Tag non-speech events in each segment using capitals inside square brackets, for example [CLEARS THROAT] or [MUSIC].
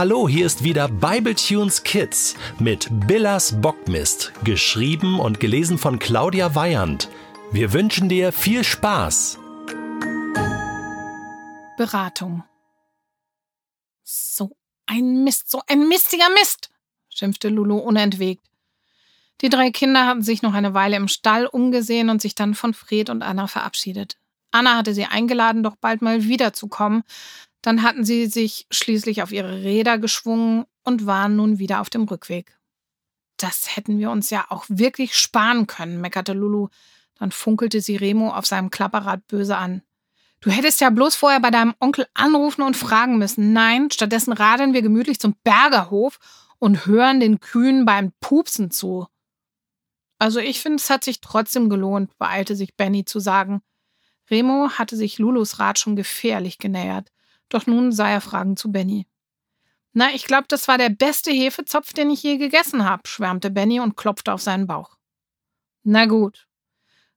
Hallo, hier ist wieder Bibletunes Kids mit Billas Bockmist, geschrieben und gelesen von Claudia Weyand. Wir wünschen dir viel Spaß. Beratung. So ein Mist, so ein mistiger Mist, schimpfte Lulu unentwegt. Die drei Kinder hatten sich noch eine Weile im Stall umgesehen und sich dann von Fred und Anna verabschiedet. Anna hatte sie eingeladen, doch bald mal wiederzukommen, dann hatten sie sich schließlich auf ihre Räder geschwungen und waren nun wieder auf dem Rückweg. Das hätten wir uns ja auch wirklich sparen können, meckerte Lulu. Dann funkelte sie Remo auf seinem Klapperrad böse an. Du hättest ja bloß vorher bei deinem Onkel anrufen und fragen müssen. Nein, stattdessen radeln wir gemütlich zum Bergerhof und hören den Kühen beim Pupsen zu. Also ich finde, es hat sich trotzdem gelohnt, beeilte sich Benny zu sagen. Remo hatte sich Lulus Rad schon gefährlich genähert. Doch nun sah er fragend zu Benny. Na, ich glaube, das war der beste Hefezopf, den ich je gegessen habe, schwärmte Benny und klopfte auf seinen Bauch. Na gut.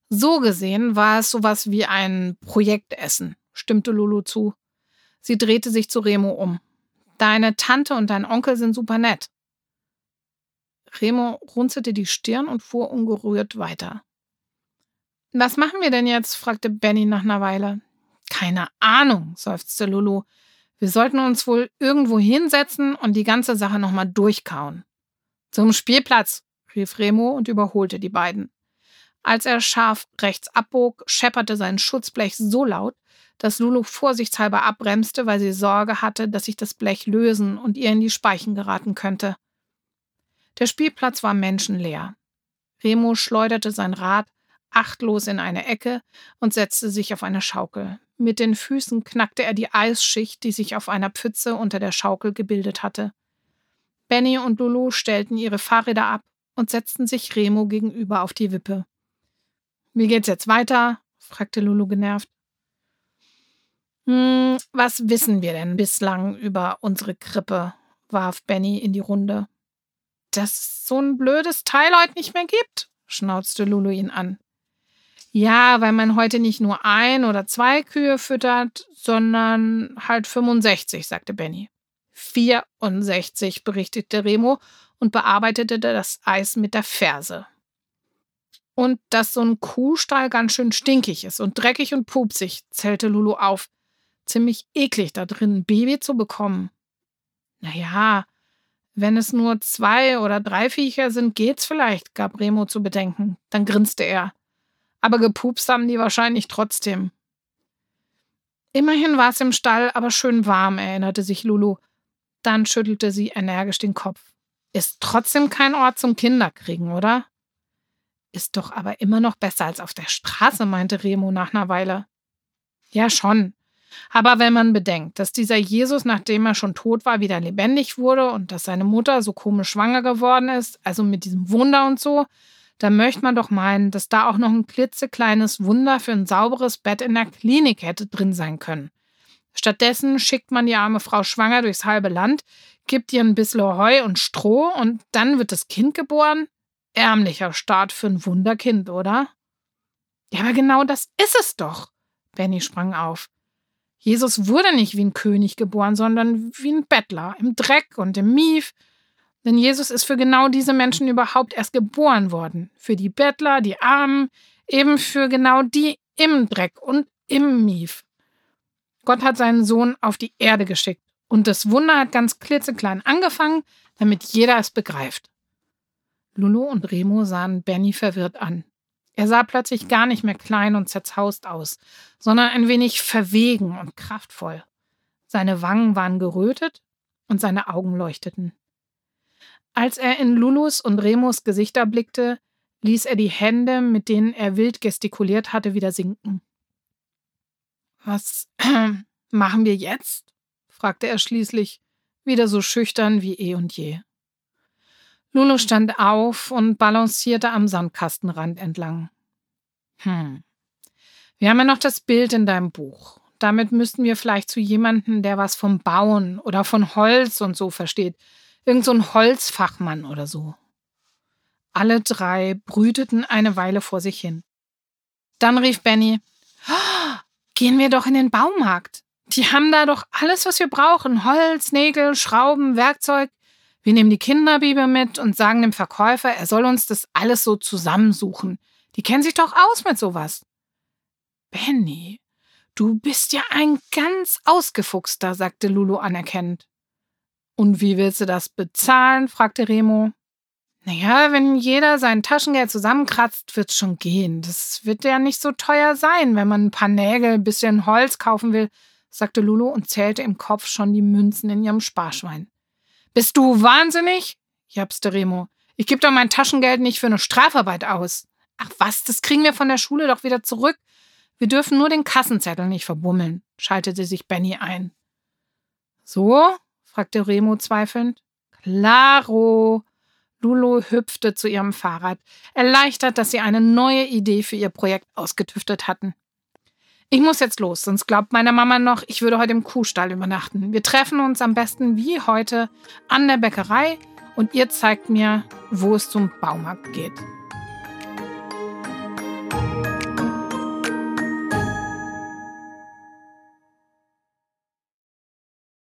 So gesehen war es sowas wie ein Projektessen, stimmte Lulu zu. Sie drehte sich zu Remo um. Deine Tante und dein Onkel sind super nett. Remo runzelte die Stirn und fuhr ungerührt weiter. Was machen wir denn jetzt? fragte Benny nach einer Weile. Keine Ahnung, seufzte Lulu. Wir sollten uns wohl irgendwo hinsetzen und die ganze Sache nochmal durchkauen. Zum Spielplatz, rief Remo und überholte die beiden. Als er scharf rechts abbog, schepperte sein Schutzblech so laut, dass Lulu vorsichtshalber abbremste, weil sie Sorge hatte, dass sich das Blech lösen und ihr in die Speichen geraten könnte. Der Spielplatz war menschenleer. Remo schleuderte sein Rad achtlos in eine Ecke und setzte sich auf eine Schaukel. Mit den Füßen knackte er die Eisschicht, die sich auf einer Pfütze unter der Schaukel gebildet hatte. Benny und Lulu stellten ihre Fahrräder ab und setzten sich Remo gegenüber auf die Wippe. Wie geht's jetzt weiter? fragte Lulu genervt. Hm, was wissen wir denn bislang über unsere Krippe? warf Benny in die Runde. Dass es so ein blödes Teil heute nicht mehr gibt, schnauzte Lulu ihn an. Ja, weil man heute nicht nur ein oder zwei Kühe füttert, sondern halt 65, sagte Benny. 64, berichtete Remo und bearbeitete das Eis mit der Ferse. Und dass so ein Kuhstall ganz schön stinkig ist und dreckig und pupsig, zählte Lulu auf. Ziemlich eklig, da drin ein Baby zu bekommen. Naja, wenn es nur zwei oder drei Viecher sind, geht's vielleicht, gab Remo zu bedenken. Dann grinste er aber gepupst haben die wahrscheinlich trotzdem. Immerhin war es im Stall aber schön warm, erinnerte sich Lulu. Dann schüttelte sie energisch den Kopf. Ist trotzdem kein Ort zum Kinderkriegen, oder? Ist doch aber immer noch besser als auf der Straße, meinte Remo nach einer Weile. Ja, schon. Aber wenn man bedenkt, dass dieser Jesus, nachdem er schon tot war, wieder lebendig wurde und dass seine Mutter so komisch schwanger geworden ist, also mit diesem Wunder und so, da möchte man doch meinen, dass da auch noch ein klitzekleines Wunder für ein sauberes Bett in der Klinik hätte drin sein können. Stattdessen schickt man die arme Frau schwanger durchs halbe Land, gibt ihr ein bisschen Heu und Stroh und dann wird das Kind geboren? Ärmlicher Start für ein Wunderkind, oder? Ja, aber genau das ist es doch. Benny sprang auf. Jesus wurde nicht wie ein König geboren, sondern wie ein Bettler, im Dreck und im Mief, denn Jesus ist für genau diese Menschen überhaupt erst geboren worden. Für die Bettler, die Armen, eben für genau die im Dreck und im Mief. Gott hat seinen Sohn auf die Erde geschickt. Und das Wunder hat ganz klitzeklein angefangen, damit jeder es begreift. Lulu und Remo sahen Benny verwirrt an. Er sah plötzlich gar nicht mehr klein und zerzaust aus, sondern ein wenig verwegen und kraftvoll. Seine Wangen waren gerötet und seine Augen leuchteten. Als er in Lulus und Remus Gesichter blickte, ließ er die Hände, mit denen er wild gestikuliert hatte, wieder sinken. Was [CLEARS THROAT] machen wir jetzt? fragte er schließlich, wieder so schüchtern wie eh und je. Lulu stand auf und balancierte am Sandkastenrand entlang. Hm. Wir haben ja noch das Bild in deinem Buch. Damit müssten wir vielleicht zu jemandem, der was vom Bauen oder von Holz und so versteht, Irgend so ein Holzfachmann oder so. Alle drei brüteten eine Weile vor sich hin. Dann rief Benny, oh, gehen wir doch in den Baumarkt. Die haben da doch alles, was wir brauchen. Holz, Nägel, Schrauben, Werkzeug. Wir nehmen die Kinderbibel mit und sagen dem Verkäufer, er soll uns das alles so zusammensuchen. Die kennen sich doch aus mit sowas. Benny, du bist ja ein ganz ausgefuchster, sagte Lulu anerkennend. Und wie willst du das bezahlen? fragte Remo. Naja, wenn jeder sein Taschengeld zusammenkratzt, wird's schon gehen. Das wird ja nicht so teuer sein, wenn man ein paar Nägel, ein bisschen Holz kaufen will, sagte Lulu und zählte im Kopf schon die Münzen in ihrem Sparschwein. Bist du wahnsinnig? japste Remo. Ich gebe doch mein Taschengeld nicht für eine Strafarbeit aus. Ach was, das kriegen wir von der Schule doch wieder zurück. Wir dürfen nur den Kassenzettel nicht verbummeln, schaltete sich Benny ein. So? Fragte Remo zweifelnd. Klaro, Lulu hüpfte zu ihrem Fahrrad, erleichtert, dass sie eine neue Idee für ihr Projekt ausgetüftet hatten. Ich muss jetzt los, sonst glaubt meine Mama noch, ich würde heute im Kuhstall übernachten. Wir treffen uns am besten wie heute an der Bäckerei und ihr zeigt mir, wo es zum Baumarkt geht.